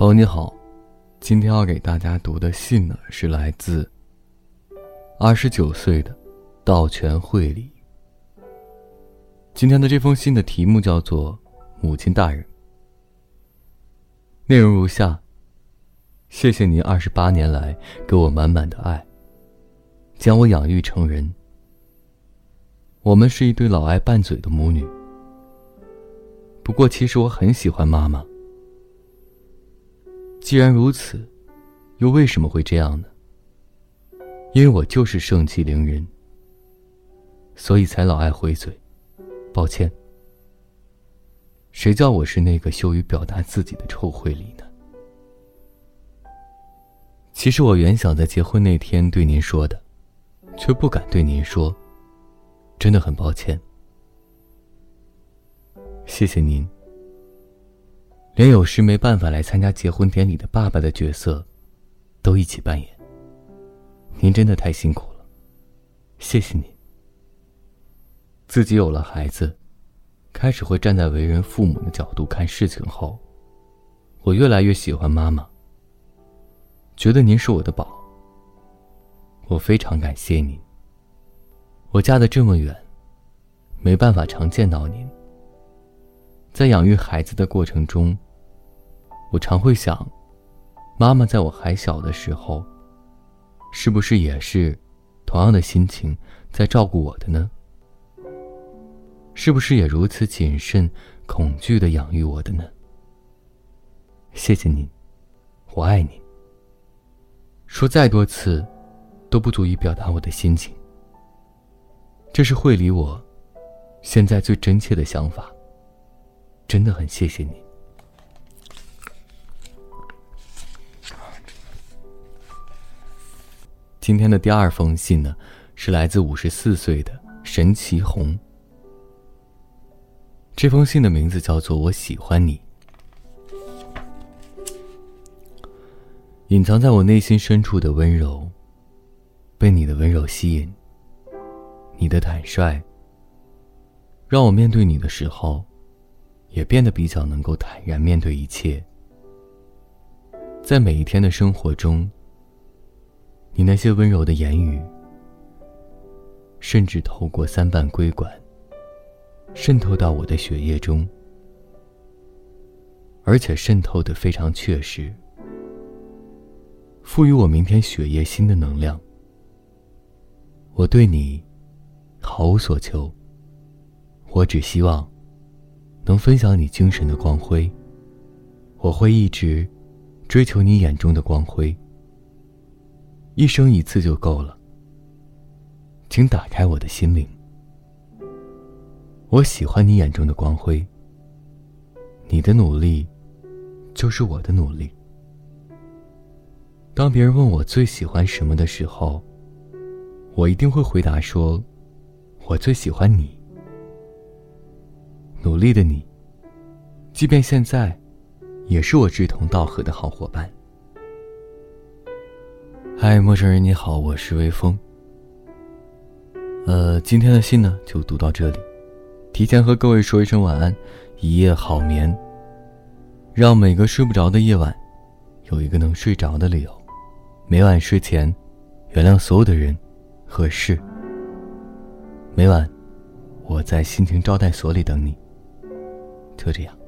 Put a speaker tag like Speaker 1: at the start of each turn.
Speaker 1: 朋友你好，今天要给大家读的信呢，是来自二十九岁的道泉会里。今天的这封信的题目叫做“母亲大人”，内容如下：谢谢您二十八年来给我满满的爱，将我养育成人。我们是一对老爱拌嘴的母女。不过，其实我很喜欢妈妈。既然如此，又为什么会这样呢？因为我就是盛气凌人，所以才老爱回嘴。抱歉。谁叫我是那个羞于表达自己的臭秽里呢？其实我原想在结婚那天对您说的，却不敢对您说。真的很抱歉。谢谢您。连有时没办法来参加结婚典礼的爸爸的角色，都一起扮演。您真的太辛苦了，谢谢您。自己有了孩子，开始会站在为人父母的角度看事情后，我越来越喜欢妈妈。觉得您是我的宝，我非常感谢您。我嫁得这么远，没办法常见到您。在养育孩子的过程中，我常会想，妈妈在我还小的时候，是不是也是同样的心情在照顾我的呢？是不是也如此谨慎、恐惧的养育我的呢？谢谢你，我爱你。说再多次，都不足以表达我的心情。这是会理我，现在最真切的想法。真的很谢谢你。今天的第二封信呢，是来自五十四岁的神奇红。这封信的名字叫做《我喜欢你》，隐藏在我内心深处的温柔，被你的温柔吸引。你的坦率，让我面对你的时候，也变得比较能够坦然面对一切。在每一天的生活中。你那些温柔的言语，甚至透过三瓣硅管，渗透到我的血液中，而且渗透的非常确实，赋予我明天血液新的能量。我对你毫无所求，我只希望能分享你精神的光辉。我会一直追求你眼中的光辉。一生一次就够了，请打开我的心灵。我喜欢你眼中的光辉。你的努力，就是我的努力。当别人问我最喜欢什么的时候，我一定会回答说：“我最喜欢你。”努力的你，即便现在，也是我志同道合的好伙伴。嗨，陌生人，你好，我是微风。呃，今天的信呢就读到这里，提前和各位说一声晚安，一夜好眠。让每个睡不着的夜晚，有一个能睡着的理由。每晚睡前，原谅所有的人和事。每晚，我在心情招待所里等你。就这样。